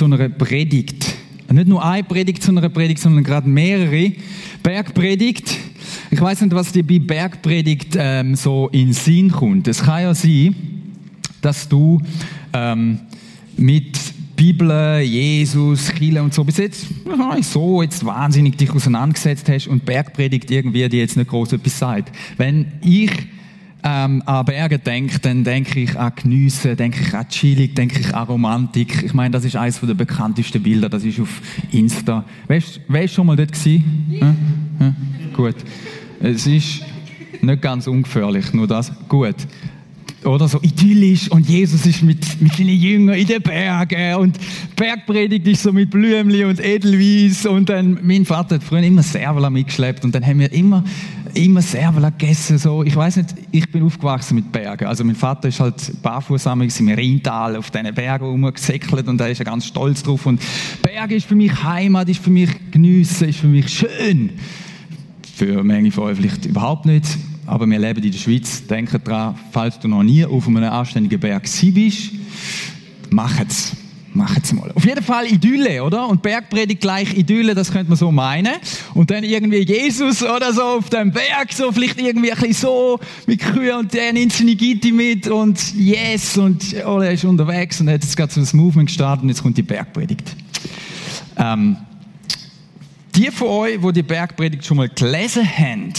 zu einer Predigt. Nicht nur eine Predigt zu einer Predigt, sondern gerade mehrere. Bergpredigt. Ich weiß nicht, was dir bei Bergpredigt ähm, so in Sinn kommt. Es kann ja sein, dass du ähm, mit Bibel, Jesus, Chile und so bis jetzt so jetzt wahnsinnig dich auseinandergesetzt hast und Bergpredigt irgendwie dir jetzt nicht groß etwas sagt. Wenn ich ähm, an Berge denke, dann denke ich an Geniessen, denke ich an Chillig, denke ich an Romantik. Ich meine, das ist eines der bekanntesten Bilder, das ist auf Insta. Weißt du schon mal dort gewesen? Ja. Ja. Gut. Es ist nicht ganz ungefährlich, nur das. Gut oder so idyllisch und Jesus ist mit, mit seinen Jüngern in den Bergen und Bergpredigt ist so mit Blümli und Edelweiss und dann, mein Vater hat früher immer Servala mitgeschleppt und dann haben wir immer, immer Servala gegessen, so. Ich weiß nicht, ich bin aufgewachsen mit Bergen, also mein Vater ist halt barfuß im Rheintal auf diesen Bergen rumgesäckelt und da ist er ganz stolz drauf und Berge ist für mich Heimat, ist für mich Geniessen, ist für mich schön. Für manche von euch vielleicht überhaupt nicht aber wir leben in der Schweiz. Denke daran, falls du noch nie auf einem anständigen Berg bist, mach es. Mach es mal. Auf jeden Fall Idylle, oder? Und Bergpredigt gleich Idylle, das könnte man so meinen. Und dann irgendwie Jesus oder so auf dem Berg, so vielleicht irgendwie ein bisschen so mit Kühe und der nimmt seine Gitti mit und yes und oh, er ist unterwegs und hat jetzt gerade so das Movement gestartet und jetzt kommt die Bergpredigt. Ähm, die von euch, die die Bergpredigt schon mal gelesen haben,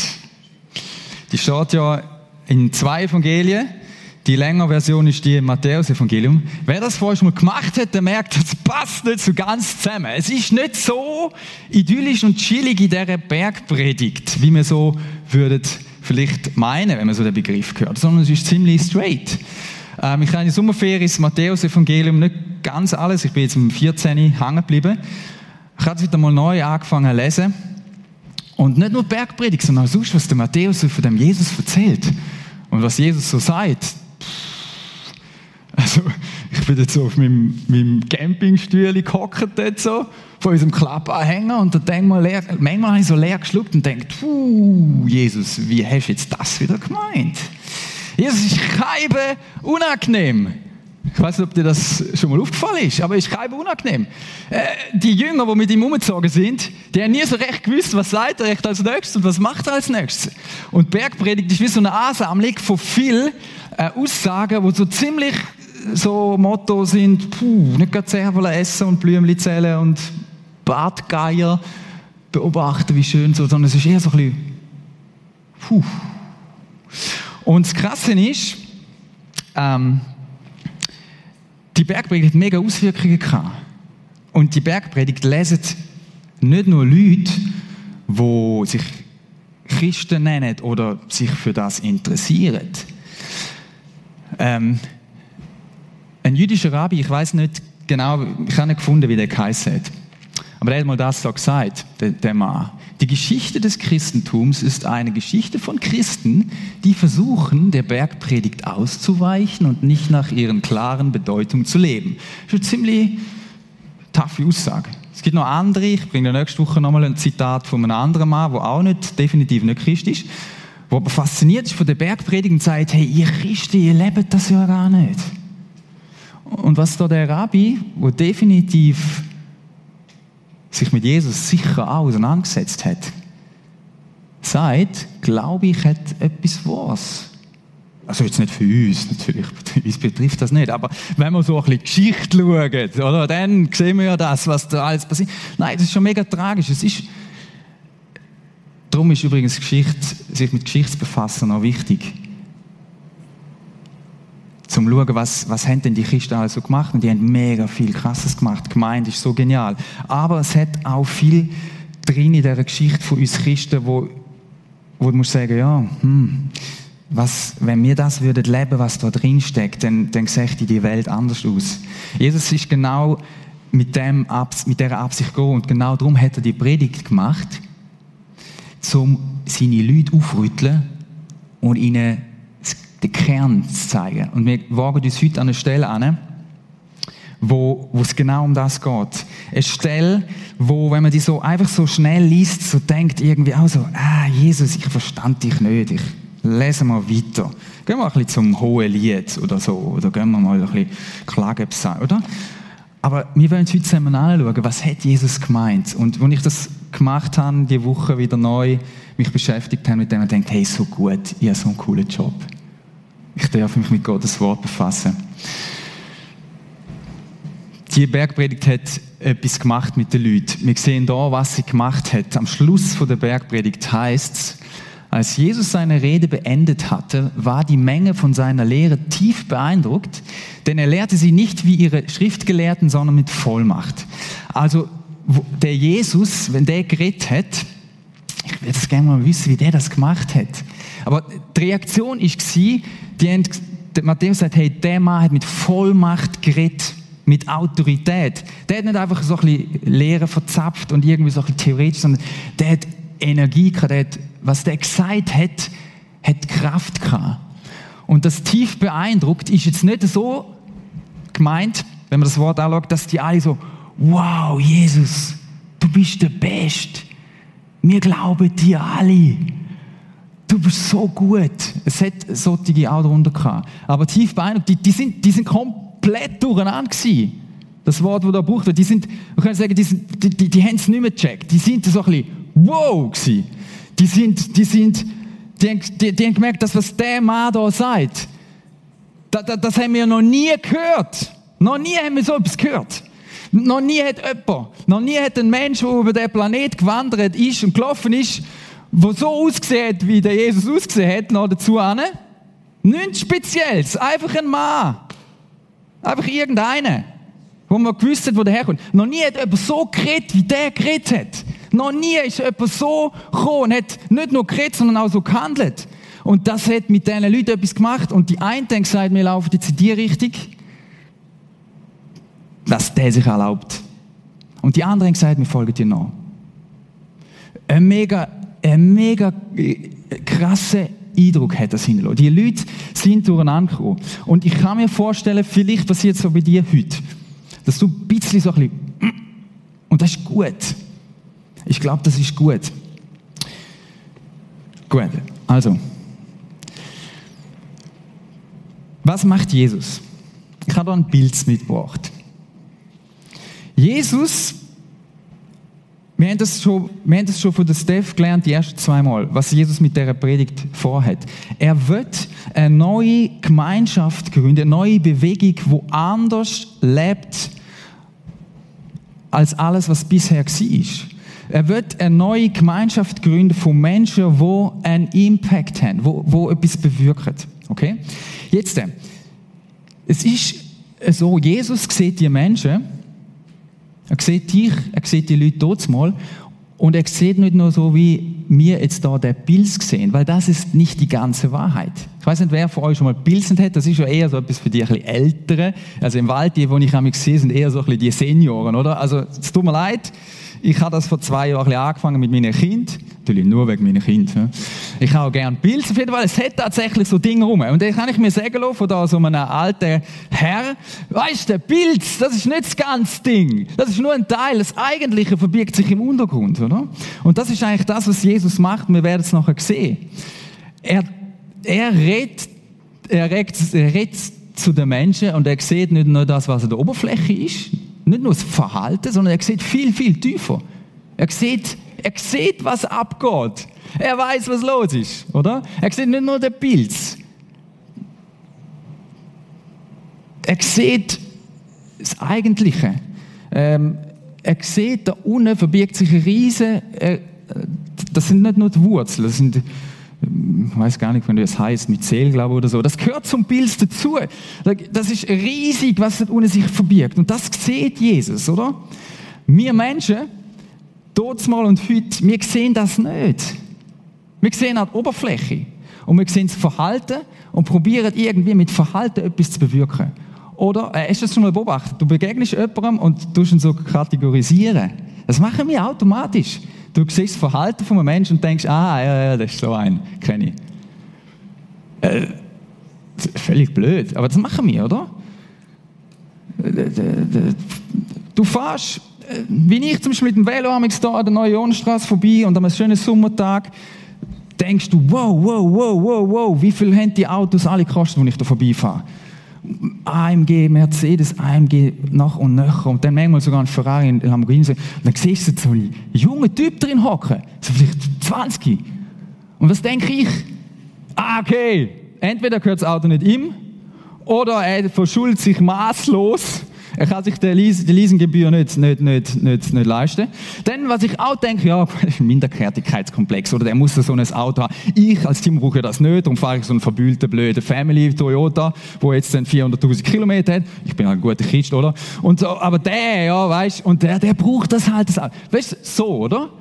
die steht ja in zwei Evangelien. Die längere Version ist die Matthäus-Evangelium. Wer das vorher schon mal gemacht hat, der merkt, das passt nicht so ganz zusammen. Es ist nicht so idyllisch und chillig in dieser Bergpredigt, wie man so würde vielleicht meinen, wenn man so den Begriff hört, sondern es ist ziemlich straight. Ähm, ich habe in der Sommerferien das Matthäus-Evangelium nicht ganz alles, ich bin jetzt im 14. hängen geblieben. Ich habe es wieder mal neu angefangen zu lesen. Und nicht nur Bergpredigt, sondern auch sonst, was der Matthäus von dem Jesus erzählt. Und was Jesus so sagt. Also, ich bin jetzt so auf meinem, meinem Campingstuhl gehockt so, von unserem Klappanhänger und da denk mal leer, manchmal habe ich so leer geschluckt und denke, Jesus, wie hast du jetzt das wieder gemeint? Jesus ist schreibe unangenehm. Ich weiß nicht, ob dir das schon mal aufgefallen ist, aber es ist kein unangenehm. Äh, die Jünger, die mit ihm umgezogen sind, die haben nie so recht gewusst, was sagt er recht als nächstes und was macht er als nächstes. Und Bergpredigt ist wie so eine Ansammlung von vielen äh, Aussagen, die so ziemlich so Motto sind, puh, nicht gerade Zervela essen und Blümchen zählen und Bartgeier beobachten, wie schön so, sondern es ist eher so ein bisschen, puh. Und das Krasse ist, ähm, die Bergpredigt hat mega Auswirkungen gehabt. Und die Bergpredigt lesen nicht nur Leute, die sich Christen nennen oder sich für das interessieren. Ähm, ein jüdischer Rabbi, ich weiß nicht genau, ich habe nicht gefunden, wie der geheißen hat. Aber er hat mal das so gesagt, der, Mann. Die Geschichte des Christentums ist eine Geschichte von Christen, die versuchen, der Bergpredigt auszuweichen und nicht nach ihren klaren Bedeutungen zu leben. Das ist eine ziemlich taffe Aussage. Es gibt noch andere, ich bringe nächste Woche nochmal ein Zitat von einem anderen Mann, der auch nicht, definitiv nicht Christ ist, der aber fasziniert ist von der Bergpredigt und sagt, hey, ihr Christen, ihr lebt das ja gar nicht. Und was da der Rabbi, der definitiv sich mit Jesus sicher auch auseinandergesetzt hat, sagt, glaube ich, hat etwas was. Also jetzt nicht für uns, natürlich, uns betrifft das nicht, aber wenn wir so ein bisschen Geschichte schauen, oder, dann sehen wir ja das, was da alles passiert. Nein, das ist schon mega tragisch. Es ist, darum ist übrigens Geschichte, sich mit Geschichte zu befassen auch wichtig zum schauen, was, was haben denn die Christen alles so gemacht. Und die haben mega viel Krasses gemacht. Die Gemeinde ist so genial. Aber es hat auch viel drin in dieser Geschichte von uns Christen, wo, wo du musst sagen, ja, hm, was, wenn wir das würden leben, was da drin steckt, dann, dann sähe die Welt anders aus. Jesus ist genau mit, dem, mit dieser Absicht gegangen und genau darum hat er die Predigt gemacht, um seine Leute aufrütteln und ihnen Kern zu zeigen. Und wir wagen uns heute an eine Stelle an, wo, wo es genau um das geht. Eine Stelle, wo, wenn man die so einfach so schnell liest, so denkt irgendwie auch so, ah, Jesus, ich verstand dich nicht, ich lese mal weiter. Gehen wir ein bisschen zum hohen Lied oder so, oder gehen wir mal ein bisschen Klagebsang, oder? Aber wir wollen uns heute zusammen anschauen, was hat Jesus gemeint? Und als ich das gemacht habe, die Woche wieder neu mich beschäftigt habe mit dem, und denke, hey, so gut, ich habe so einen coolen Job. Ich darf mich mit Gottes Wort befassen. Die Bergpredigt hat etwas gemacht mit den Leuten. Wir sehen da, was sie gemacht hat. Am Schluss der Bergpredigt heißt es, als Jesus seine Rede beendet hatte, war die Menge von seiner Lehre tief beeindruckt, denn er lehrte sie nicht wie ihre Schriftgelehrten, sondern mit Vollmacht. Also der Jesus, wenn der geredet hat, ich würde das gerne mal wissen, wie der das gemacht hat. Aber die Reaktion war, die haben, Matthäus sagt, hey, der Mann hat mit Vollmacht geredet, mit Autorität. Der hat nicht einfach so ein bisschen Lehre verzapft und irgendwie so ein bisschen theoretisch, sondern der hat Energie gehabt, der hat was der gesagt hat, hat Kraft gehabt. Und das tief beeindruckt ist jetzt nicht so gemeint, wenn man das Wort anschaut, dass die alle so, wow, Jesus, du bist der Beste. Wir glauben dir alle. Du bist so gut. Es hat solche auch darunter gehabt. Aber tief beeindruckt, die, die, sind, die sind komplett durcheinander gewesen. Das Wort, das da gebraucht wird, die sind, wir können sagen, die, sind, die, die, die haben es nicht mehr gecheckt. Die sind so ein bisschen wow gewesen. Die sind, die sind, die haben, die, die haben gemerkt, dass was der Mann da sagt, das, das, das haben wir noch nie gehört. Noch nie haben wir so etwas gehört. Noch nie hat jemand, noch nie hat ein Mensch, der über den Planet gewandert ist und gelaufen ist, der so ausgesehen hat, wie der Jesus ausgesehen hat, noch dazu an. Nichts Spezielles, einfach ein Mann. Einfach irgendeiner, wo man gewusst hat, wo der herkommt. Noch nie hat jemand so geredet, wie der geredet hat. Noch nie ist jemand so gekommen und hat nicht nur geredet, sondern auch so gehandelt. Und das hat mit diesen Leuten etwas gemacht. Und die einen haben gesagt, wir laufen jetzt in die Richtung, dass der sich erlaubt. Und die anderen haben gesagt, wir folgen dir nach. Ein mega, ein mega äh, krasser Eindruck hat das hinterlassen. Die Leute sind durcheinander gekommen. Und ich kann mir vorstellen, vielleicht passiert es so bei dir heute, dass du ein bisschen so ein bisschen, und das ist gut. Ich glaube, das ist gut. Gut, also. Was macht Jesus? Ich habe da ein Bild mitgebracht. Jesus, wir haben, das schon, wir haben das schon von der Steph gelernt, die ersten zwei Mal, was Jesus mit dieser Predigt vorhat. Er wird eine neue Gemeinschaft gründen, eine neue Bewegung, wo anders lebt als alles, was bisher war. Er wird eine neue Gemeinschaft gründen von Menschen, die einen Impact haben, wo, wo etwas bewirken. Okay? Jetzt, äh, es ist so, Jesus sieht die Menschen, er sieht dich, er sieht die Leute dort mal und er sieht nicht nur so, wie wir jetzt da den Pilz sehen, weil das ist nicht die ganze Wahrheit. Ich weiß nicht, wer von euch schon mal Pilzen hat, das ist ja eher so etwas für die ein bisschen. Also im Wald, die, die ich mich sehe, sind eher so ein bisschen die Senioren, oder? Also, es tut mir leid, ich habe das vor zwei Jahren angefangen mit meinen Kind. Natürlich nur wegen meinen Kind. Ich habe auch gerne Pilze. Auf jeden Fall, es hat tatsächlich so Dinge rum. Und dann kann ich mir sagen lassen, von da so einem alten Herr, weißt du, Pilz, das ist nicht das ganze Ding. Das ist nur ein Teil. Das Eigentliche verbirgt sich im Untergrund, oder? Und das ist eigentlich das, was Jesus macht. Wir werden es nachher sehen. Er, er redet, er redet, er redet zu den Menschen und er sieht nicht nur das, was an der Oberfläche ist, nicht nur das Verhalten, sondern er sieht viel, viel tiefer. Er sieht, er sieht, was abgeht. Er weiß, was los ist, oder? Er sieht nicht nur den Pilz. Er sieht das Eigentliche. Ähm, er sieht, da unten verbirgt sich ein riesen, äh, das sind nicht nur die Wurzeln, das sind ich weiß gar nicht, wenn das heißt, mit Seelglaube oder so. Das gehört zum Bild dazu. Das ist riesig, was da unten sich verbirgt. Und das sieht Jesus, oder? Wir Menschen, dort mal und heute, wir sehen das nicht. Wir sehen an der Oberfläche. Und wir sehen das Verhalten und probieren irgendwie mit Verhalten etwas zu bewirken. Oder, äh, hast du das schon mal beobachtet? Du begegnest jemandem und tust ihn so kategorisieren. Das machen wir automatisch. Du siehst das Verhalten von einem Menschen und denkst, ah, ja, ja, das ist so ein, kenne ich. Äh, völlig blöd, aber das machen wir, oder? Du fährst, äh, wie ich zum Beispiel mit dem Velo da an der Neuen Ionenstraße vorbei und an einem schönen Sommertag, denkst du, wow, wow, wow, wow, wow, wie viel haben die Autos alle gekostet, wo ich da vorbeifahre? AMG, Mercedes, AMG nach und nach und dann manchmal sogar ein Ferrari, ein Lamborghini. Und dann siehst du so einen jungen Typ drin hocken, so vielleicht 20. Und was denke ich? Ah, okay, entweder gehört das Auto nicht ihm oder er verschuldet sich maßlos er kann sich die Leasinggebühr nicht, nicht, nicht, nicht, nicht leisten. Dann, was ich auch denke, ja, Minderwertigkeitskomplex, oder der muss so ein Auto haben. Ich als Team brauche das nicht, darum fahre ich so einen verbühlten, blöden Family Toyota, wo jetzt dann 400.000 Kilometer hat. Ich bin halt ein guter Christ, oder? Und so, aber der, ja, weißt, und der, der braucht das halt. Das weißt du, so, oder?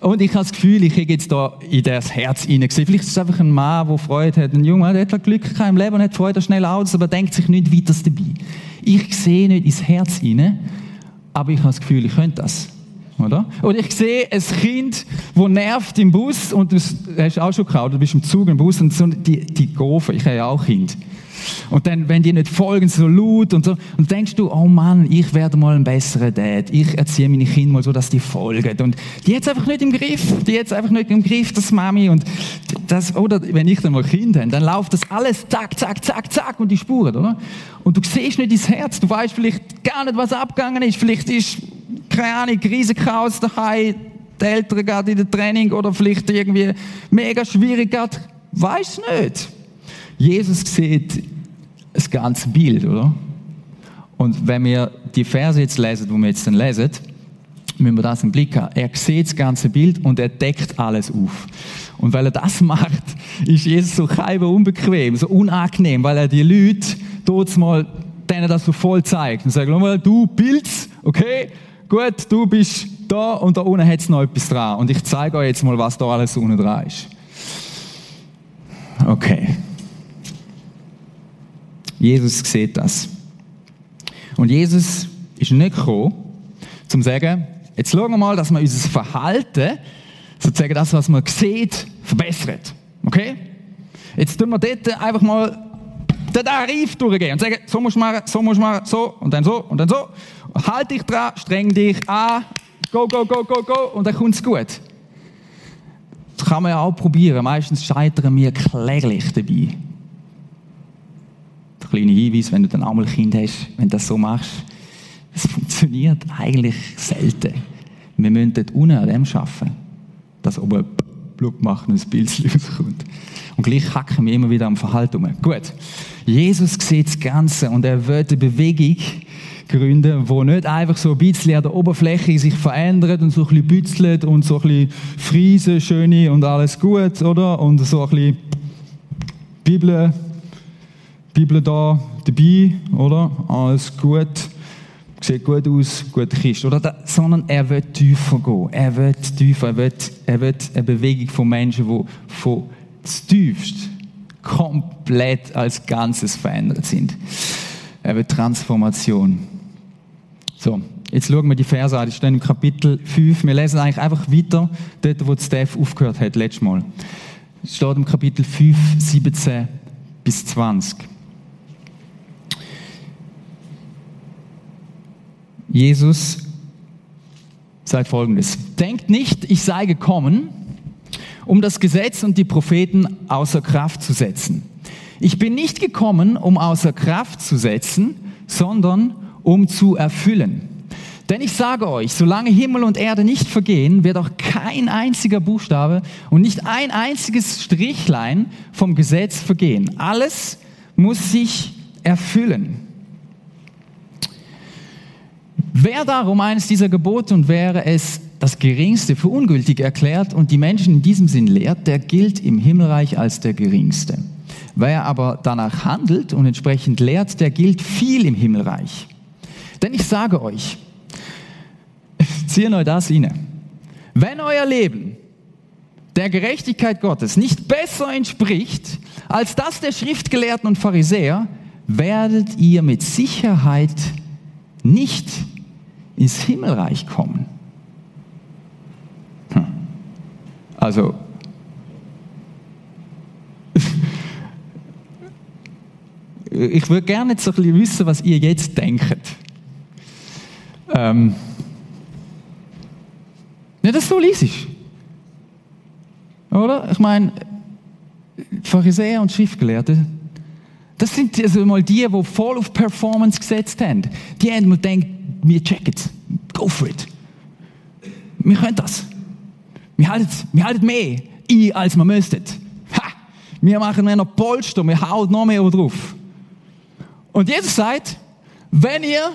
Und ich habe das Gefühl, ich habe jetzt da in das Herz hineingesehen. Vielleicht ist es einfach ein Mann, der Freude hat. Ein Junge, der hat Glück im Leben und hat Freude an schnellen Autos, aber denkt sich nicht weiter dabei. Ich sehe nicht ins Herz hinein, aber ich habe das Gefühl, ich könnte das. Oder? Oder ich sehe ein Kind, das nervt im Bus und du hast auch schon gehabt, du bist im Zug im Bus und so, die, die Gofen, ich habe ja auch Kind. Und dann, wenn die nicht folgen, so laut und so, und denkst du, oh Mann, ich werde mal ein besserer Dad. Ich erziehe meine Kinder mal so, dass die folgen. Und die jetzt einfach nicht im Griff. Die jetzt einfach nicht im Griff, das Mami. Und das, oder wenn ich dann mal Kinder habe, dann läuft das alles zack, zack, zack, zack und die Spuren, oder? Und du siehst nicht ins Herz. Du weißt vielleicht gar nicht, was abgegangen ist. Vielleicht ist, keine Ahnung, Riesenchaos daheim, die Eltern gerade in der Training oder vielleicht irgendwie mega schwierig gerade. Weiß nicht. Jesus sieht das ganze Bild, oder? Und wenn wir die Verse jetzt lesen, die wir jetzt dann lesen, müssen wir das im Blick haben. Er sieht das ganze Bild und er deckt alles auf. Und weil er das macht, ist Jesus so kein unbequem, so unangenehm, weil er die Leute mal denen das so voll zeigt und sagt, mal, du Pilz, okay, gut, du bist da und da unten hat es noch etwas dran. Und ich zeige euch jetzt mal, was da alles unten dran ist. Okay. Jesus sieht das. Und Jesus ist nicht gekommen, um zu sagen, jetzt schauen wir mal, dass wir unser Verhalten, sozusagen das, was man sieht, verbessert. Okay? Jetzt tun wir dort einfach mal den Tarif durchgehen und sagen, so musst du machen, so musst du machen, so und dann so und dann so. Halt dich dran, streng dich an, go, go, go, go, go und dann kommt es gut. Das kann man ja auch probieren. Meistens scheitern wir kläglich dabei kleiner Hinweis, wenn du dann einmal ein Kind hast, wenn du das so machst, es funktioniert eigentlich selten. Wir müssen dort unten an dem arbeiten, dass oben Blut macht und ein Bild rauskommt. Und gleich hacken wir immer wieder am Verhalten um. Gut. Jesus sieht das Ganze und er will eine Bewegung gründen, wo nicht einfach so ein bisschen an der Oberfläche sich verändert und so ein bisschen bützelt und so ein bisschen Friese, schöne und alles gut, oder? Und so ein bisschen Bibel Bibel da dabei, oder? Alles gut, sieht gut aus, gute Kiste, oder? sondern er will tiefer gehen. Er will tiefer, er will, er will eine Bewegung von Menschen, die von tiefst komplett als Ganzes verändert sind. Er will Transformation. So, jetzt schauen wir die Verse an. Die stehen im Kapitel 5. Wir lesen eigentlich einfach weiter, dort, wo Steph aufgehört hat, letztes Mal. Es steht im Kapitel 5, 17 bis 20. Jesus sagt folgendes. Denkt nicht, ich sei gekommen, um das Gesetz und die Propheten außer Kraft zu setzen. Ich bin nicht gekommen, um außer Kraft zu setzen, sondern um zu erfüllen. Denn ich sage euch, solange Himmel und Erde nicht vergehen, wird auch kein einziger Buchstabe und nicht ein einziges Strichlein vom Gesetz vergehen. Alles muss sich erfüllen. Wer darum eines dieser Gebote und wäre es das geringste für ungültig erklärt und die Menschen in diesem Sinn lehrt, der gilt im Himmelreich als der geringste. Wer aber danach handelt und entsprechend lehrt, der gilt viel im Himmelreich. Denn ich sage euch, ziehen euch das inne, wenn euer Leben der Gerechtigkeit Gottes nicht besser entspricht als das der Schriftgelehrten und Pharisäer, werdet ihr mit Sicherheit nicht ins Himmelreich kommen. Hm. Also, ich würde gerne so ein bisschen wissen, was ihr jetzt denkt. Ähm, ja, das so ist. Oder? Ich meine, Pharisäer und Schriftgelehrte, Das sind also mal die, die voll auf Performance gesetzt haben. Die haben mir gedacht, wir checken es. Go for it. Wir können das. Wir halten, wir halten mehr ein, als wir müssten. Ha! Wir machen mehr noch Polster, wir hauen noch mehr drauf. Und Jesus sagt, wenn ihr,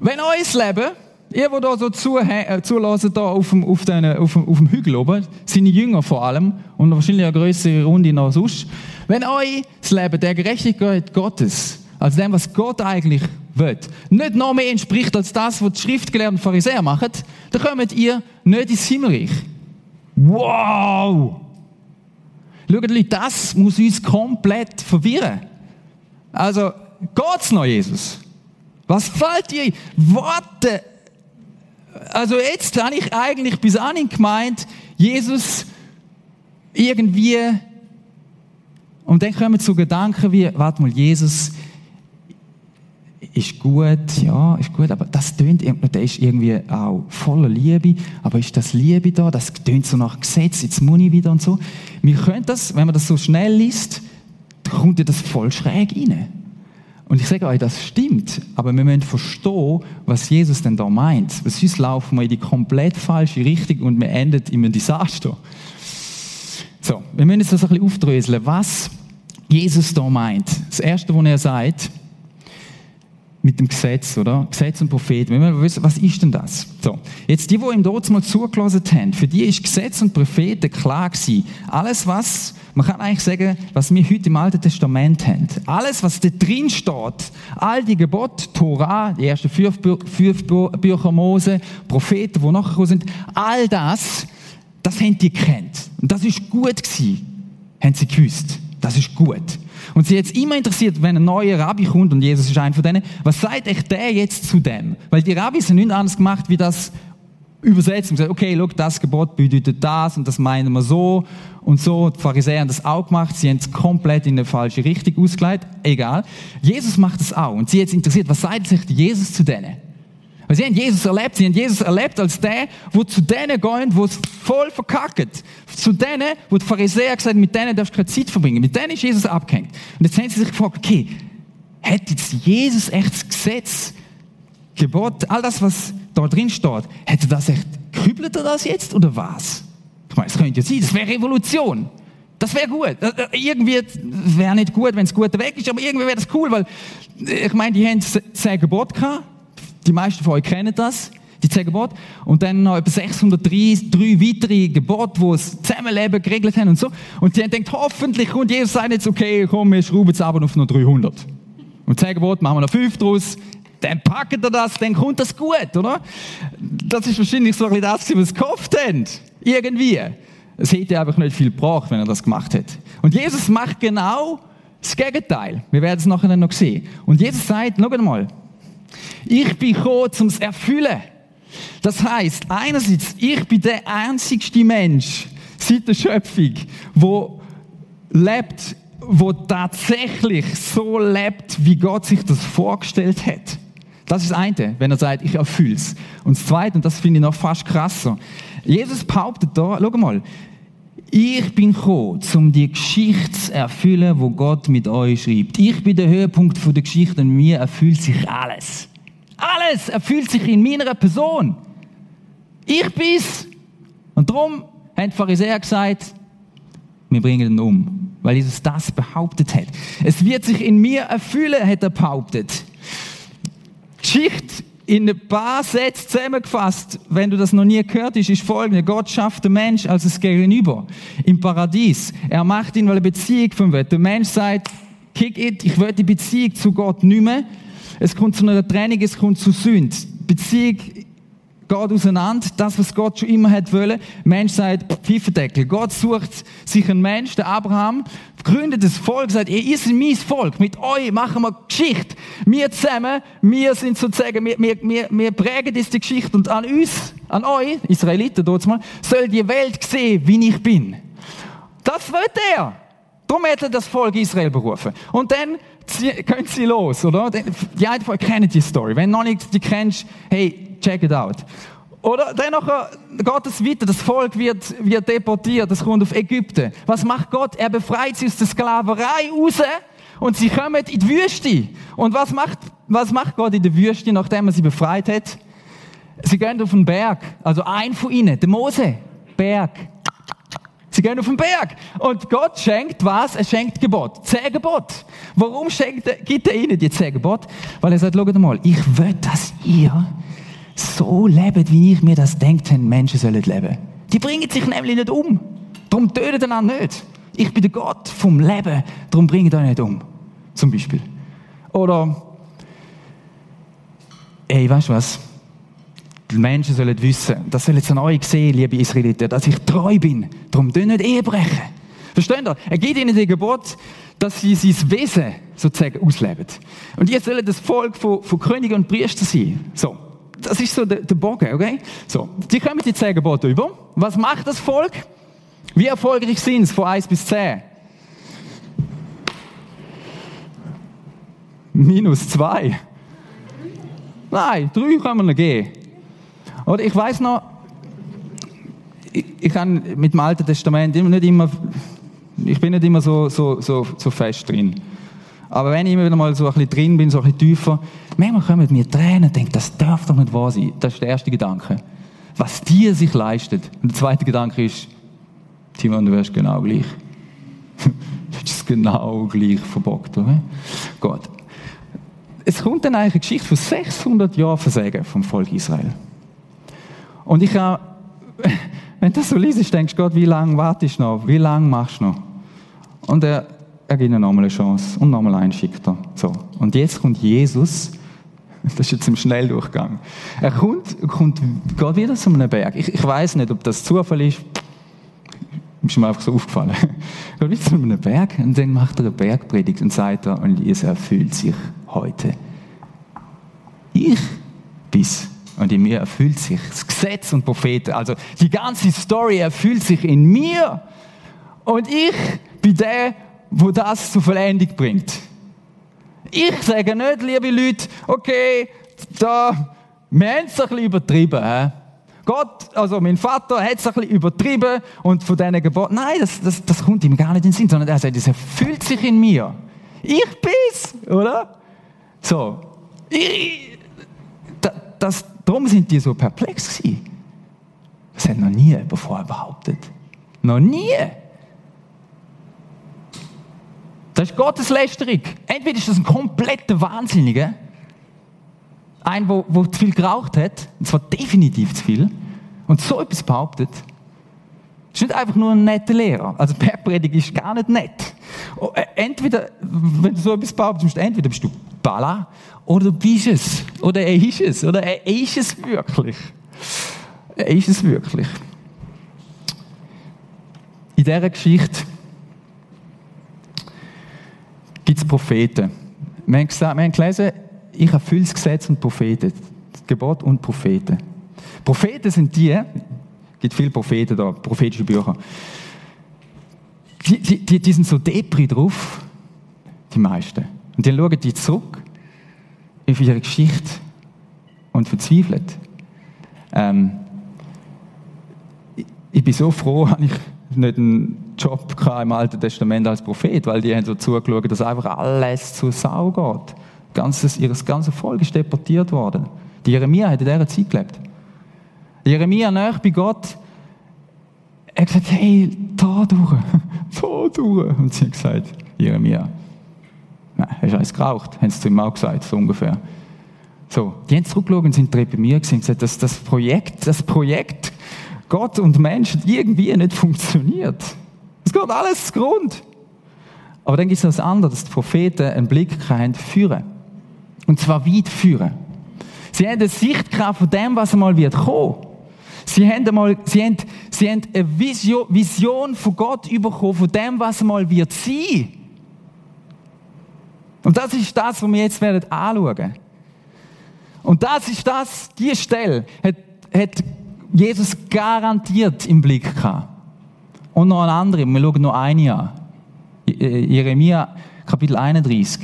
wenn euer Leben, ihr, die da so zu, äh, zulassen, da auf dem, auf, den, auf, dem, auf dem Hügel oben, seine Jünger vor allem, und wahrscheinlich eine größere Runde noch sonst, wenn euer Leben der Gerechtigkeit Gottes, also dem, was Gott eigentlich will, nicht noch mehr entspricht als das, was die schriftgelehrten Pharisäer machen, dann kommt ihr nicht ins Himmelreich. Wow! Schaut, Leute, das muss uns komplett verwirren. Also, geht's noch, Jesus? Was fällt dir? Warte! Also, jetzt habe ich eigentlich bis anhin gemeint, Jesus irgendwie, und dann kommen zu Gedanken wie, warte mal, Jesus, ist gut, ja, ist gut, aber das tönt, der ist irgendwie auch voller Liebe, aber ist das Liebe da? Das tönt so nach Gesetz, jetzt muss ich wieder und so. Wir können das, wenn man das so schnell liest, kommt dir das voll schräg rein. Und ich sage euch, das stimmt, aber wir müssen verstehen, was Jesus denn da meint. Weil sonst laufen wir in die komplett falsche Richtung und wir enden in einem Desaster. So, wir müssen jetzt das ein bisschen aufdröseln, was Jesus da meint. Das Erste, was er sagt, mit dem Gesetz, oder? Gesetz und Prophet. Wir müssen wissen, was ist denn das? So. Jetzt die, die ihm dort mal zugelassen haben, für die ist Gesetz und Propheten klar gewesen. Alles, was, man kann eigentlich sagen, was wir heute im Alten Testament haben. Alles, was da drin steht, all die Gebote, Torah, die ersten fünf, fünf Bücher Mose, Propheten, die nachher sind, all das, das haben die gekannt. Und das ist gut gewesen. Haben sie gewusst. Das ist gut. Und sie jetzt immer interessiert, wenn ein neuer Rabbi kommt, und Jesus ist einer von denen, was sagt echt der jetzt zu dem? Weil die Rabbis haben nichts anderes gemacht, wie das übersetzen. Und gesagt, okay, look, das Gebot bedeutet das und das meinen wir so und so. Die Pharisäer haben das auch gemacht. Sie haben es komplett in eine falsche Richtung ausgeleitet. Egal. Jesus macht es auch. Und sie jetzt interessiert, was sagt sich Jesus zu denen? Weil sie haben Jesus erlebt, sie haben Jesus erlebt als der, wo zu denen gehen, wo es voll verkackt. Zu denen, wo die Pharisäer gesagt haben, mit denen darfst du keine Zeit verbringen. Mit denen ist Jesus abgehängt. Und jetzt haben sie sich gefragt, okay, hätte jetzt Jesus echt das Gesetz, Gebot, all das, was da drin steht, hätte das echt, kübelt er das jetzt oder was? Ich meine, es könnte ja sein, das wäre Revolution. Das wäre gut. Äh, äh, irgendwie wäre nicht gut, wenn es gut weg ist, aber irgendwie wäre das cool, weil ich meine, die haben zehn Gebote gehabt die meisten von euch kennen das, die zehn Gebote. Und dann noch etwa 603 drei weitere Gebote, die das Zusammenleben geregelt haben und so. Und die haben gedacht, hoffentlich kommt Jesus sagt jetzt, okay, komm, wir schrauben es aber auf noch 300. Und zehn Gebote machen wir noch fünf draus. Dann packen wir das, dann kommt das gut, oder? Das ist wahrscheinlich so ein das, was sie gehofft haben. Irgendwie. Es hätte einfach nicht viel gebraucht, wenn er das gemacht hätte. Und Jesus macht genau das Gegenteil. Wir werden es nachher noch sehen. Und Jesus sagt, schau mal, ich bin gekommen, um es zu erfüllen. Das heißt, einerseits, ich bin der einzigste Mensch seit der Schöpfung, wo lebt, wo tatsächlich so lebt, wie Gott sich das vorgestellt hat. Das ist das eine, wenn er sagt, ich erfülle es. Und das zweite, und das finde ich noch fast krasser, Jesus behauptet da, schau mal, ich bin gekommen, um die Geschichte zu erfüllen, wo Gott mit euch schreibt. Ich bin der Höhepunkt der Geschichte und mir erfüllt sich alles. Alles erfüllt sich in meiner Person. Ich bin's. Und darum haben die Pharisäer gesagt, wir bringen ihn um. Weil Jesus das behauptet hat. Es wird sich in mir erfüllen, hat er behauptet. Geschichte in ein paar Sätzen zusammengefasst, wenn du das noch nie gehört hast, ist folgende. Gott schafft den Mensch als das Gegenüber im Paradies. Er macht ihn, weil er Beziehung von will. Der Mensch sagt, kick it, ich will die Beziehung zu Gott nicht mehr. Es kommt zu einer Trennung, es kommt zu Sünd. Beziehung geht auseinander. Das, was Gott schon immer hat wollen. Mensch sagt, Pfiffendeckel. Gott sucht sich einen Mensch, der Abraham, gründet das Volk, sagt, ihr seid mein Volk. Mit euch machen wir Geschichte. Wir zusammen, wir sind sozusagen, wir, wir, wir, wir prägen diese Geschichte. Und an uns, an euch, Israeliten dort mal, soll die Welt sehen, wie ich bin. Das wird er. Darum hat er das Volk Israel berufen. Und dann gehen sie los, oder? Die einen von euch kennen die Story. Wenn noch nicht die kennst, hey, check it out. Oder dann geht es weiter, das Volk wird, wird deportiert, es kommt auf Ägypten. Was macht Gott? Er befreit sie aus der Sklaverei raus und sie kommen in die Wüste. Und was macht, was macht Gott in der Wüste, nachdem er sie befreit hat? Sie gehen auf den Berg. Also ein von ihnen, der Mose. Berg. Sie gehen auf den Berg. Und Gott schenkt was? Er schenkt Gebot. Zehn Gebot. Warum schenkt er, gibt er ihnen die zehn Gebot? Weil er sagt, schaut mal, ich will, dass ihr so lebt, wie ich mir das denkt, Menschen sollen leben. Die bringen sich nämlich nicht um. Darum tötet einander nicht. Ich bin der Gott vom Leben, darum bringt euch nicht um. Zum Beispiel. Oder, ey, weißt du was? Die Menschen sollen wissen, das sollen sie an euch sehen, liebe Israeliten, dass ich treu bin. Darum tun nicht Ehe brechen. Versteht ihr? Er gibt ihnen das Gebot, dass sie sein Wesen sozusagen ausleben. Und ihr sollen das Volk von, von Königen und Priestern sein. So. Das ist so der, der Bogen, okay? So. Die kommen die zehn Gebote über. Was macht das Volk? Wie erfolgreich sind es von 1 bis 10? Minus 2. Nein, 3 können wir noch gehen. Oder ich weiß noch, ich, ich kann mit dem Alten Testament nicht immer, ich bin nicht immer so, so, so, so fest drin. Aber wenn ich immer wieder mal so ein bisschen drin bin, so ein bisschen tiefer, manchmal kommen mir Tränen und denke, das darf doch nicht wahr sein. Das ist der erste Gedanke. Was dir sich leistet. Und der zweite Gedanke ist, Timon, du wärst genau gleich. du hättest es genau gleich verbockt, oder? Gut. Es kommt dann eigentlich eine Geschichte von 600 Jahren Versagen vom Volk Israel. Und ich habe, wenn du das so liest, denkst du, Gott, wie lange wartest du noch? Wie lange machst du noch? Und er, er gibt ihnen nochmal eine Chance und nochmal einen schickt er. So. Und jetzt kommt Jesus, das ist jetzt im Schnelldurchgang. Er kommt, kommt Gott wieder zu einem Berg. Ich, ich weiß nicht, ob das Zufall ist. Ist mir einfach so aufgefallen. Gott wieder zu einem Berg und dann macht er eine Bergpredigt und sagt er, und es erfüllt sich heute. Ich bis und in mir erfüllt sich das Gesetz und Propheten. Also die ganze Story erfüllt sich in mir. Und ich bin der, wo das zur Vollendung bringt. Ich sage nicht, liebe Leute, okay, da, wir haben es ein bisschen übertrieben. He? Gott, also mein Vater hat es ein bisschen übertrieben und von diesen Geboten, nein, das, das, das kommt ihm gar nicht in den Sinn, sondern er sagt, es erfüllt sich in mir. Ich bin's, oder? So. Ich, das, darum sind die so perplex gewesen. Das hat noch nie jemand vorher behauptet. Noch nie. Das ist Gotteslästerung. Entweder ist das ein kompletter Wahnsinniger, ein, der, der zu viel geraucht hat, und zwar definitiv zu viel, und so etwas behauptet. Ist nicht einfach nur ein netter Lehrer. Also Bergpredigt ist gar nicht nett. Äh, entweder, wenn du so etwas behauptest, entweder bist du Balla oder du bist es. Oder er ist es. Oder er ist es wirklich. Er ist es wirklich. In dieser Geschichte gibt es Propheten. Wir haben, gesagt, wir haben gelesen, ich erfülle das Gesetz und Propheten. Das Gebot und Propheten. Propheten sind die, es gibt viele Propheten da, prophetische Bücher. Die, die, die sind so depri drauf, die meisten. Und dann schauen die zurück auf ihre Geschichte und verzweifelt. Ähm, ich, ich bin so froh, dass ich nicht einen Job im Alten Testament als Prophet, weil die haben so zugeschaut, dass einfach alles zur Sau geht. Ganzes, ihr ganzes Volk ist deportiert worden. Die Jeremia hat in dieser Zeit gelebt. Die Jeremia nach bei Gott, er hat gesagt, hey, da durch, da durch. Und sie hat gesagt, Jeremia, nein, hast du eins geraucht? Haben sie zu ihm auch gesagt, so ungefähr. So, die haben zurückgeschaut und sind direkt bei mir und gesagt, dass das Projekt, das Projekt Gott und Mensch irgendwie nicht funktioniert. Es geht alles zu Grund. Aber dann gibt es das andere, dass die Propheten einen Blick haben führen. Und zwar weit führen. Sie haben eine Sichtkraft von dem, was einmal wird kommen. Sie haben, einmal, sie haben, sie haben eine Vision, von Gott bekommen, von dem, was einmal wird sein. Und das ist das, was wir jetzt werden anschauen. Und das ist das, die Stelle hat, hat Jesus garantiert im Blick gehabt. Und noch eine andere, wir schauen noch eine an. Jeremia, Kapitel 31.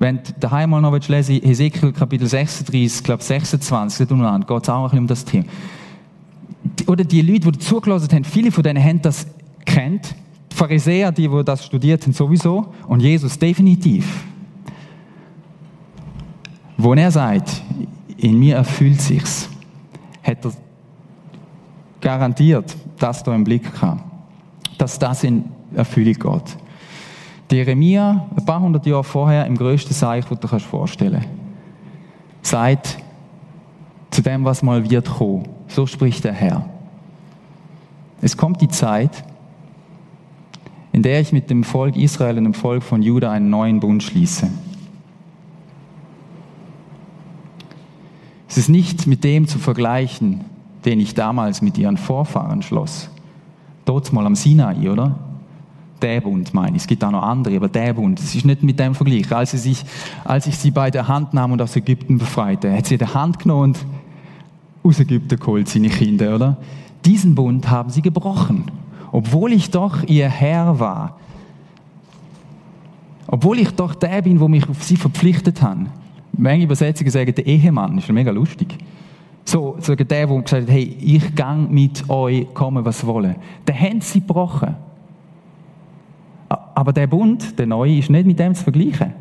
Wenn du daheim mal noch lesen willst, Hesekiel, Kapitel 36, glaube 26, geht es auch ein bisschen um das Thema. Oder die Leute, die zugelassen haben, viele von denen haben das kennt, Pharisäer, die, wo das studiert haben, sowieso. Und Jesus definitiv. Wo er sagt, in mir erfüllt sich's, hat er garantiert das da im Blick gehabt, dass das in Erfüllung geht. Die Jeremia, ein paar hundert Jahre vorher, im größten Seich, das du dir vorstellen kannst, sagt zu dem, was mal wird kommen. So spricht der Herr. Es kommt die Zeit, in der ich mit dem Volk Israel und dem Volk von Juda einen neuen Bund schließe. Es ist nicht mit dem zu vergleichen, den ich damals mit ihren Vorfahren schloss. Dort mal am Sinai, oder? Der Bund meine ich. Es gibt auch noch andere, aber der Bund. Es ist nicht mit dem Vergleich. Als, sie sich, als ich sie bei der Hand nahm und aus Ägypten befreite, hat sie die Hand genommen und aus Ägypten geholt, seine Kinder, oder? Diesen Bund haben sie gebrochen. Obwohl ich doch ihr Herr war. Obwohl ich doch der bin, wo mich auf sie verpflichtet habe. Manche Übersetzungen sagen, der Ehemann. Ist mega lustig. So, sogar der, der gesagt hat, hey, ich gang mit euch, komme was wollen. Den haben sie gebrochen. Aber der Bund, der neue, ist nicht mit dem zu vergleichen.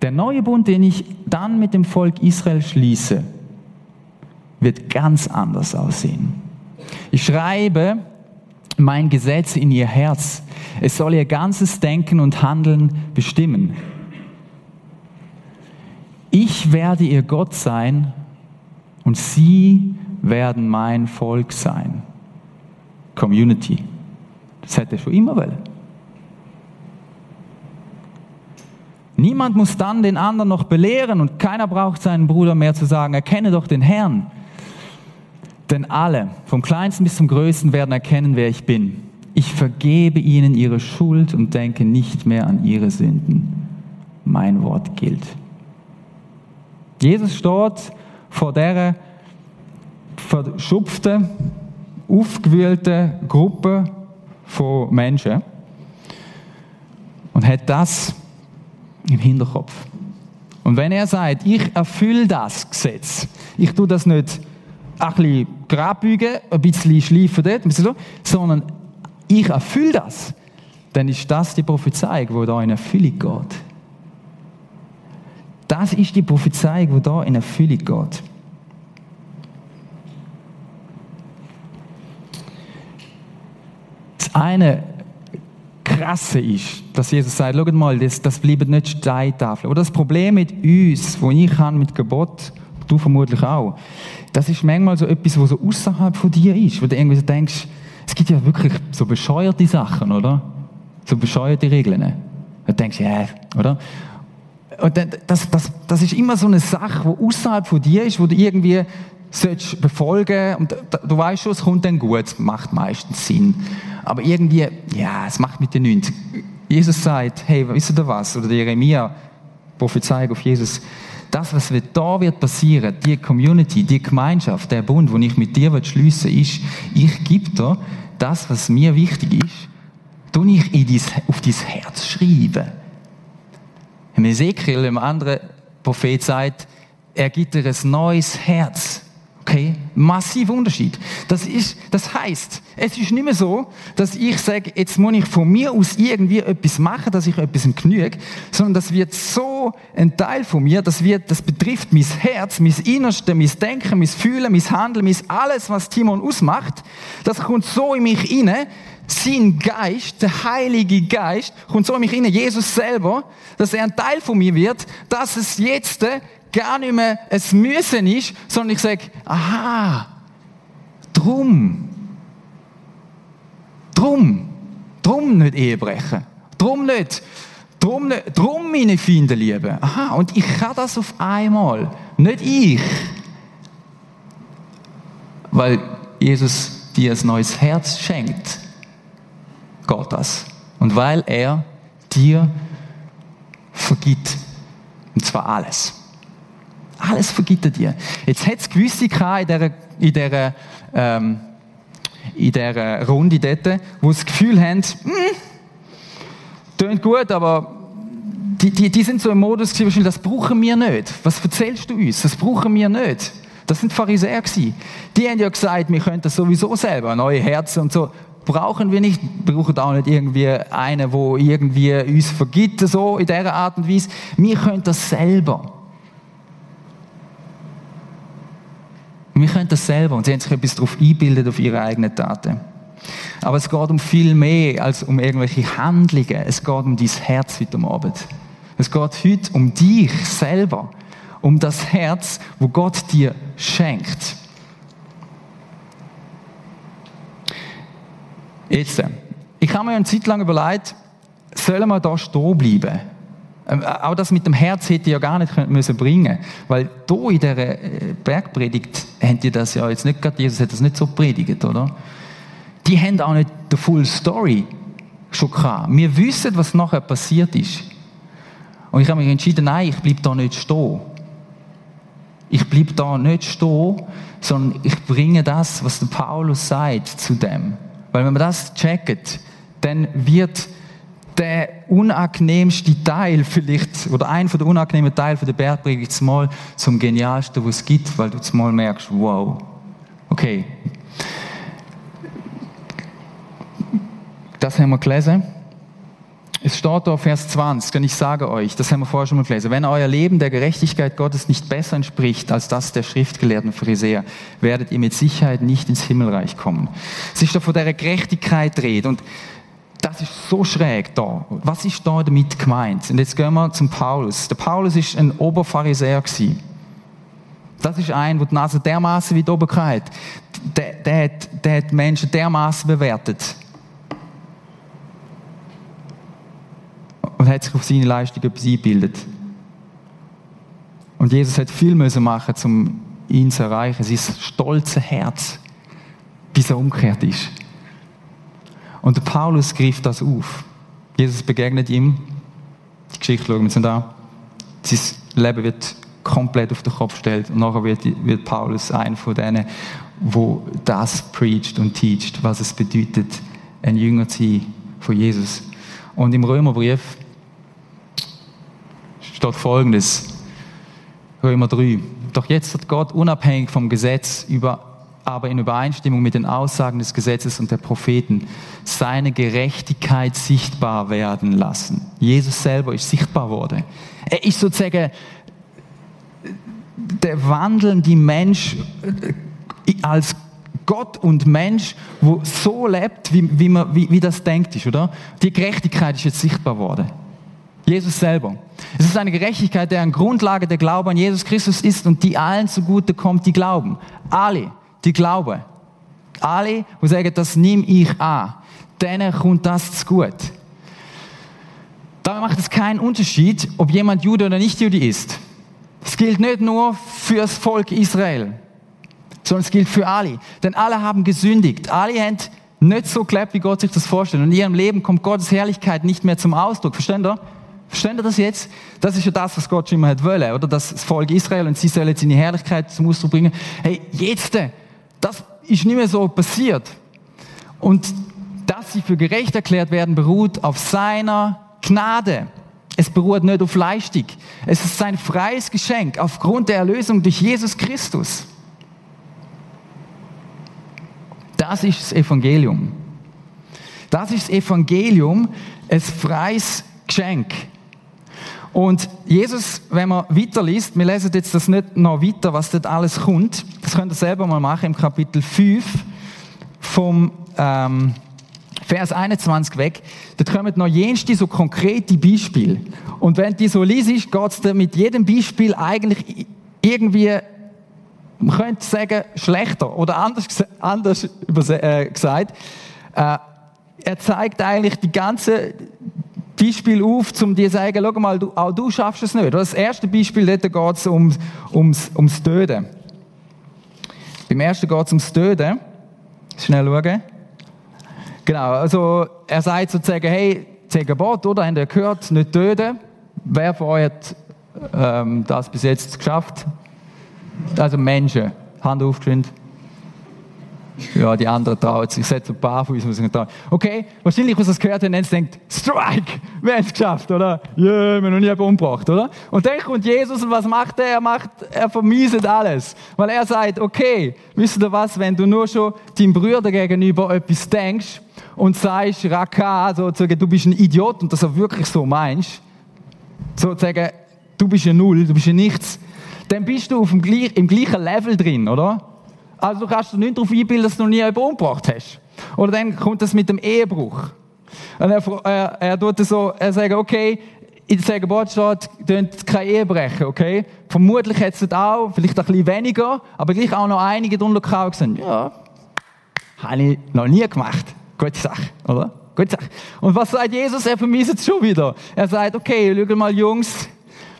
Der neue Bund, den ich dann mit dem Volk Israel schließe, wird ganz anders aussehen. Ich schreibe mein Gesetz in ihr Herz. Es soll ihr ganzes Denken und Handeln bestimmen. Ich werde ihr Gott sein und sie werden mein Volk sein. Community. Das hätte er schon immer wollen. Niemand muss dann den anderen noch belehren und keiner braucht seinen Bruder mehr zu sagen, erkenne doch den Herrn. Denn alle, vom kleinsten bis zum größten, werden erkennen, wer ich bin. Ich vergebe ihnen ihre Schuld und denke nicht mehr an ihre Sünden. Mein Wort gilt. Jesus steht vor der verschupften, aufgewühlten Gruppe von Menschen und hat das im Hinterkopf. Und wenn er sagt, ich erfülle das Gesetz, ich tue das nicht ein bisschen grabbügen, ein bisschen schleifen dort, sondern ich erfülle das, dann ist das die Prophezeiung, die da in Erfüllung geht. Das ist die Prophezeiung, die da in Erfüllung geht. Das eine Krasse ist, dass Jesus sagt, schaut mal, das, das bleiben nicht Steintafeln. Aber das Problem mit uns, wo ich habe mit Gebot, du vermutlich auch, das ist manchmal so etwas, was so außerhalb von dir ist, wo du irgendwie so denkst, es gibt ja wirklich so bescheuerte Sachen, oder? So bescheuerte Regeln. Du denkst, ja, yeah, oder? Das, das, das ist immer so eine Sache, die außerhalb von dir ist, wo du irgendwie sollst befolgen und du weißt schon, es kommt dann gut, es macht meistens Sinn. Aber irgendwie, ja, es macht mit dir nichts. Jesus sagt, hey, wisst ihr was? Oder Jeremia prophezeit auf Jesus, das, was da wird passieren, die Community, die Gemeinschaft, der Bund, den ich mit dir schliessen will, ist, ich gebe dir das, was mir wichtig ist, tue ich in dein, auf dein Herz schreiben. Im Ezekiel, im anderen Prophet sagt, er gibt dir ein neues Herz. Okay? Massiv Unterschied. Das ist, das heißt, es ist nicht mehr so, dass ich sage, jetzt muss ich von mir aus irgendwie etwas machen, dass ich etwas genüge, sondern das wird so ein Teil von mir, das wird, das betrifft mein Herz, mein Innerste, mein Denken, mein Fühlen, mein Handeln, mein alles, was Timon ausmacht. Das kommt so in mich inne. Sein Geist, der Heilige Geist, kommt so in mich inne. Jesus selber, dass er ein Teil von mir wird, dass es jetzt gar nicht mehr ein Müssen ist, sondern ich sage, aha, drum, drum, drum nicht Ehe brechen, drum nicht, drum nicht, drum meine Feinde lieben. Aha, und ich kann das auf einmal, nicht ich, weil Jesus dir ein neues Herz schenkt, geht das. Und weil er dir vergibt. Und zwar alles. Alles vergibt er dir. Jetzt hat es gewisse in dieser, in dieser, ähm, in dieser Runde dort, wo das Gefühl haben, hm, tönt gut, aber die, die, die sind so im Modus gewesen, das brauchen wir nicht. Was erzählst du uns? Das brauchen wir nicht. Das sind Pharisäer gewesen. Die haben ja gesagt, wir könnten das sowieso selber, neue Herzen und so. Brauchen wir nicht, wir brauchen auch nicht irgendwie einen, wo irgendwie uns vergibt, so in dieser Art und Weise. Wir können das selber. Wir können das selber und sie haben sich etwas darauf einbildet, auf ihre eigenen Taten. Aber es geht um viel mehr als um irgendwelche Handlungen. Es geht um dein Herz heute Abend. Es geht heute um dich selber. Um das Herz, wo Gott dir schenkt. Jetzt, ich habe mir eine Zeit lang überlegt, sollen wir da stehen bleiben? Ähm, auch das mit dem Herz hätte ich ja gar nicht müssen bringen weil hier in dieser äh, Bergpredigt haben die das ja jetzt nicht gerade, Jesus hat das nicht so predigt, oder? Die haben auch nicht die Full Story schon gehabt. Wir wissen, was nachher passiert ist. Und ich habe mich entschieden, nein, ich bleibe da nicht stehen. Ich bleibe da nicht stehen, sondern ich bringe das, was der Paulus sagt, zu dem. Weil wenn man das checkt, dann wird der unangenehmste Teil vielleicht, oder ein von der unangenehmen Teil von der Bergpredigt mal zum genialsten, was es gibt, weil du mal merkst, wow, okay. Das haben wir gelesen. Es steht da Vers 20, denn ich sage euch, das haben wir vorher schon mal gelesen, wenn euer Leben der Gerechtigkeit Gottes nicht besser entspricht als das der schriftgelehrten Pharisäer, werdet ihr mit Sicherheit nicht ins Himmelreich kommen. Es ist da von der Gerechtigkeit redet und das ist so schräg da. Was ist da damit gemeint? Und jetzt gehen wir zum Paulus. Der Paulus ist ein Oberpharisäer gewesen. Das ist ein, der die Nase dermaßen wie oben hat. Der, der, der hat Menschen dermaßen bewertet. Und hat sich auf seine Leistung etwas eingebildet. Und Jesus hat viel müssen machen, um ihn zu erreichen. Sein stolzes Herz, bis er umgekehrt ist. Und Paulus griff das auf. Jesus begegnet ihm. Die Geschichte schauen wir uns an. Sein Leben wird komplett auf den Kopf gestellt. Und nachher wird, wird Paulus einer von denen, wo das preacht und teacht, was es bedeutet, ein Jünger zu sein von Jesus. Und im Römerbrief steht Folgendes. Römer 3. Doch jetzt hat Gott unabhängig vom Gesetz über aber in Übereinstimmung mit den Aussagen des Gesetzes und der Propheten seine Gerechtigkeit sichtbar werden lassen. Jesus selber ist sichtbar worden. Er ist sozusagen der wandelnde Mensch äh, als Gott und Mensch, wo so lebt, wie, wie, man, wie, wie das denkt ist, oder? Die Gerechtigkeit ist jetzt sichtbar worden. Jesus selber. Es ist eine Gerechtigkeit, deren Grundlage der Glaube an Jesus Christus ist und die allen zugute kommt, die glauben. Alle die glauben. Alle, die sagen, das nehme ich an, denen kommt das zu gut. Dabei macht es keinen Unterschied, ob jemand Jude oder nicht Jude ist. Es gilt nicht nur für das Volk Israel, sondern es gilt für alle. Denn alle haben gesündigt. Alle haben nicht so gelebt, wie Gott sich das vorstellt. Und in ihrem Leben kommt Gottes Herrlichkeit nicht mehr zum Ausdruck. Versteht ihr? Versteht ihr das jetzt? Das ist ja das, was Gott schon immer hat wollen, oder? Das Volk Israel und sie sollen seine Herrlichkeit zum Ausdruck bringen. Hey, jetzt das ist nicht mehr so passiert. Und dass sie für gerecht erklärt werden, beruht auf seiner Gnade. Es beruht nicht auf Leistung. Es ist sein freies Geschenk aufgrund der Erlösung durch Jesus Christus. Das ist das Evangelium. Das ist das Evangelium, ein freies Geschenk. Und Jesus, wenn man weiterliest, wir lesen jetzt das nicht noch weiter, was dort alles kommt, das könnt ihr selber mal machen im Kapitel 5 vom ähm, Vers 21 weg, da kommen noch jenste so konkrete Beispiele. Und wenn die so liest, geht es dir mit jedem Beispiel eigentlich irgendwie, man könnte sagen, schlechter oder anders, anders äh, gesagt. Äh, er zeigt eigentlich die ganze Beispiel auf, um dir zu sagen, schau mal, du, auch du schaffst es nicht. Das erste Beispiel, dort geht es um, ums, ums Töten. Beim ersten geht es ums Töten. Schnell schauen. Genau, also er sagt sozusagen, hey, zehn Gebot, oder? Habt ihr gehört, nicht töten? Wer von euch hat ähm, das bis jetzt geschafft? Also Menschen. Hand aufgeschwind. Ja, die anderen trauen sich. Ich setze ein paar sich nicht trauen. Okay, wahrscheinlich, was das gehört haben, denkt, Strike, wir haben es geschafft, oder? Ja, yeah, wir haben noch nie jemanden umgebracht, oder? Und dann kommt Jesus und was macht er? Er macht, er vermieset alles. Weil er sagt, okay, wisst ihr was, wenn du nur schon deinem Bruder gegenüber etwas denkst und sagst, Raka, sozusagen, du bist ein Idiot und das auch wirklich so meinst, sozusagen, du bist ein Null, du bist ein Nichts, dann bist du auf dem, im gleichen Level drin, oder? Also du kannst dich nicht darauf einbilden, dass du noch nie jemanden umgebracht hast. Oder dann kommt das mit dem Ehebruch. Und er, er, er tut so, er sagt, okay, in der Sägebot steht, könnt keine Ehe brechen, okay? Vermutlich hat es auch, vielleicht ein bisschen weniger, aber gleich auch noch einige drunter gehabt gesagt, ja, habe ich noch nie gemacht. Gute Sache, oder? Gute Sache. Und was sagt Jesus? Er vermisst es schon wieder. Er sagt, okay, schau mal, Jungs,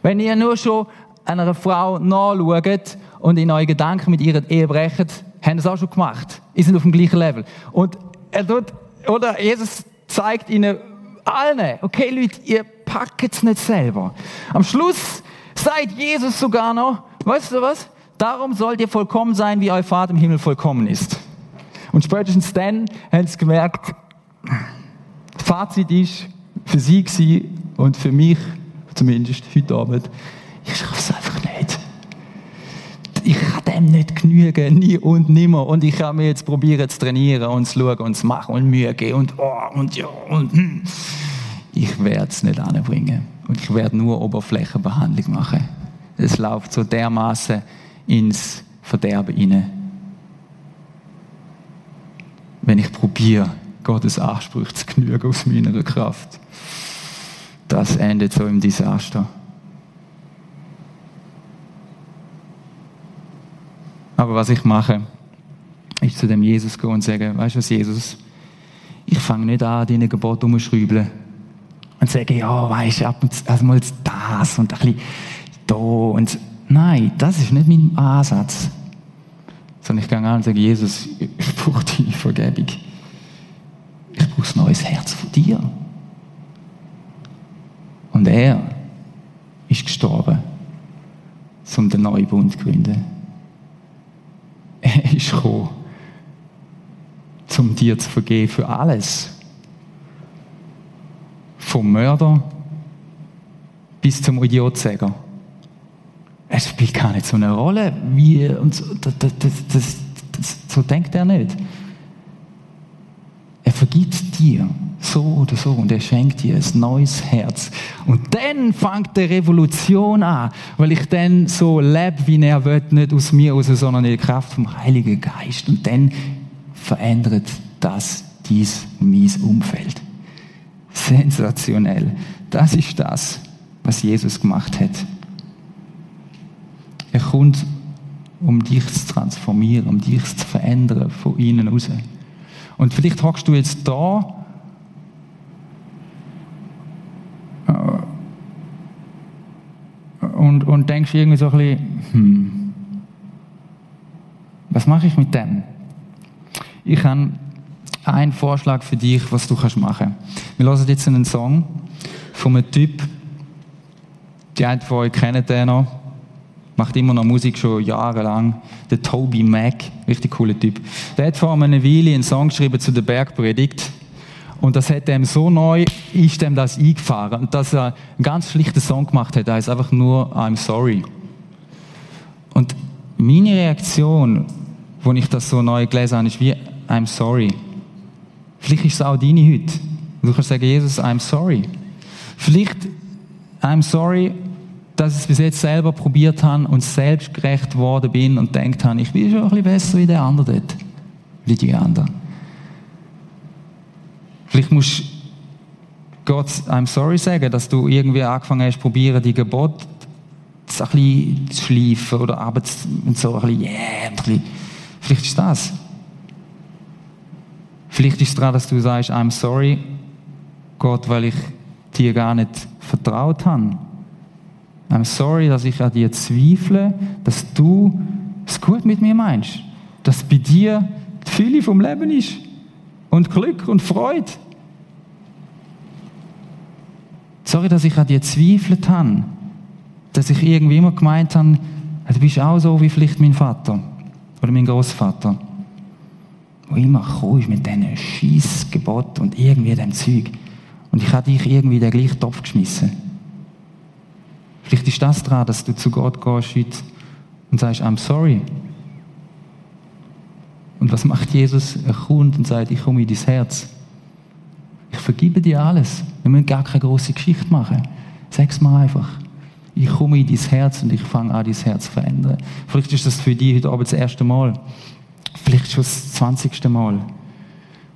wenn ihr nur schon einer Frau nachschaut und in euren Gedanken mit ihrer Ehe brecht, haben es auch schon gemacht. Ihr seid auf dem gleichen Level. Und er tut, oder Jesus zeigt ihnen allen, okay Leute, ihr packt es nicht selber. Am Schluss sagt Jesus sogar noch, weißt du was? Darum sollt ihr vollkommen sein, wie euer Vater im Himmel vollkommen ist. Und spätestens dann haben sie gemerkt, Fazit ist für sie und für mich, zumindest heute Abend, ich schaffe es einfach nicht. Ich kann dem nicht genügen, nie und nimmer. Und ich kann mir jetzt probieren zu trainieren und zu schauen und zu machen und Mühe geben und oh und ja und hm. Ich werde es nicht anbringen. Und ich werde nur Oberflächenbehandlung machen. Es läuft so dermaßen ins Verderben hinein. Wenn ich probiere, Gottes Ansprüche zu genügen aus meiner Kraft. Das endet so im Desaster. Aber was ich mache, ist zu dem Jesus gehen und sagen, weißt du was, Jesus, ich fange nicht an, deine Gebote umzuschrübeln und sagen, ja, weißt du, ab und also mal das und ein bisschen da und nein, das ist nicht mein Ansatz. Sondern ich gehe an und sage, Jesus, ich brauche deine Vergebung. Ich brauche ein neues Herz von dir. Und er ist gestorben, um den neuen Bund zu gründen. Er ist gekommen, um dir zu vergeben für alles. Vom Mörder bis zum Idiotsäger. Es spielt gar nicht so eine Rolle, wie, und so, das, das, das, so denkt er nicht. Er vergibt dir so oder so und er schenkt dir ein neues Herz. Und dann fängt die Revolution an, weil ich dann so lebe, wie er will, nicht aus mir raus, sondern in der Kraft vom Heiligen Geist. Und dann verändert das dies mein Umfeld. Sensationell. Das ist das, was Jesus gemacht hat. Er kommt, um dich zu transformieren, um dich zu verändern von innen raus. Und vielleicht hockst du jetzt da und, und denkst irgendwie so ein bisschen, hm, was mache ich mit dem? Ich habe einen Vorschlag für dich, was du kannst machen. Wir hören jetzt einen Song von einem Typ, die einen von euch kennen den noch, macht immer noch Musik schon jahrelang, der Toby Mac, richtig cooler Typ. Der hat vor einer Weile einen Song geschrieben zu der Bergpredigt und das hat ihm so neu, ist ihm das eingefahren. Dass er einen ganz schlichten Song gemacht hat, heißt einfach nur I'm sorry. Und meine Reaktion, als ich das so neu gelesen habe, ist wie I'm sorry. Vielleicht ist es auch deine heute. Du kannst sagen, Jesus, I'm sorry. Vielleicht I'm sorry, dass ich es bis jetzt selber probiert habe und selbstgerecht geworden bin und denkt habe, ich bin schon ein bisschen besser wie der andere dort. Wie die anderen. Vielleicht musst Gott I'm sorry sagen, dass du irgendwie angefangen hast, probieren, die Gebote ein bisschen zu schleifen oder aber so ein bisschen, yeah, ein bisschen. Vielleicht ist das. Vielleicht ist es daran, dass du sagst, I'm sorry, Gott, weil ich dir gar nicht vertraut habe. I'm sorry, dass ich an dir zweifle, dass du es gut mit mir meinst. Dass bei dir die Fülle vom Leben ist. Und Glück und Freude. Sorry, dass ich an dir zweifelt habe. Dass ich irgendwie immer gemeint habe, du bist auch so wie vielleicht mein Vater oder mein Großvater. Wo immer kommst mit diesen Schießgebot und irgendwie dem Zeug. Und ich habe dich irgendwie in den gleichen Topf geschmissen. Vielleicht ist das dran, dass du zu Gott gehst heute und sagst, I'm sorry. Und was macht Jesus? Er kommt und sagt, ich komme in dein Herz. Ich vergebe dir alles. Wir müssen gar keine große Geschichte machen. Sag's mir einfach. Ich komme in dein Herz und ich fange an, dein Herz zu verändern. Vielleicht ist das für dich heute Abend das erste Mal. Vielleicht schon das zwanzigste Mal.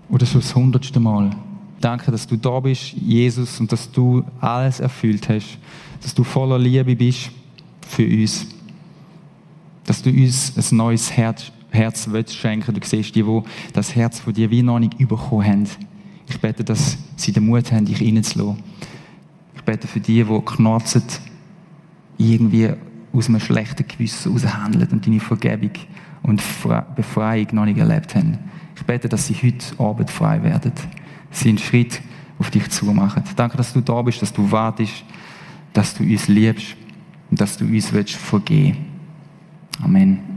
Oder schon das hundertste Mal. Danke, dass du da bist, Jesus, und dass du alles erfüllt hast. Dass du voller Liebe bist für uns. Dass du uns ein neues Herz, Herz schenken. Du siehst die, die das Herz von dir wie noch nicht bekommen haben. Ich bete, dass sie den Mut haben, dich reinzulassen. Ich bete für die, die knarzen, irgendwie aus einem schlechten Gewissen heraus und deine Vergebung und Befreiung noch nicht erlebt haben. Ich bete, dass sie heute Abend frei werden. Sie einen Schritt auf dich zu machen. Danke, dass du da bist, dass du wartest, dass du uns liebst und dass du uns vergeben willst. Amen.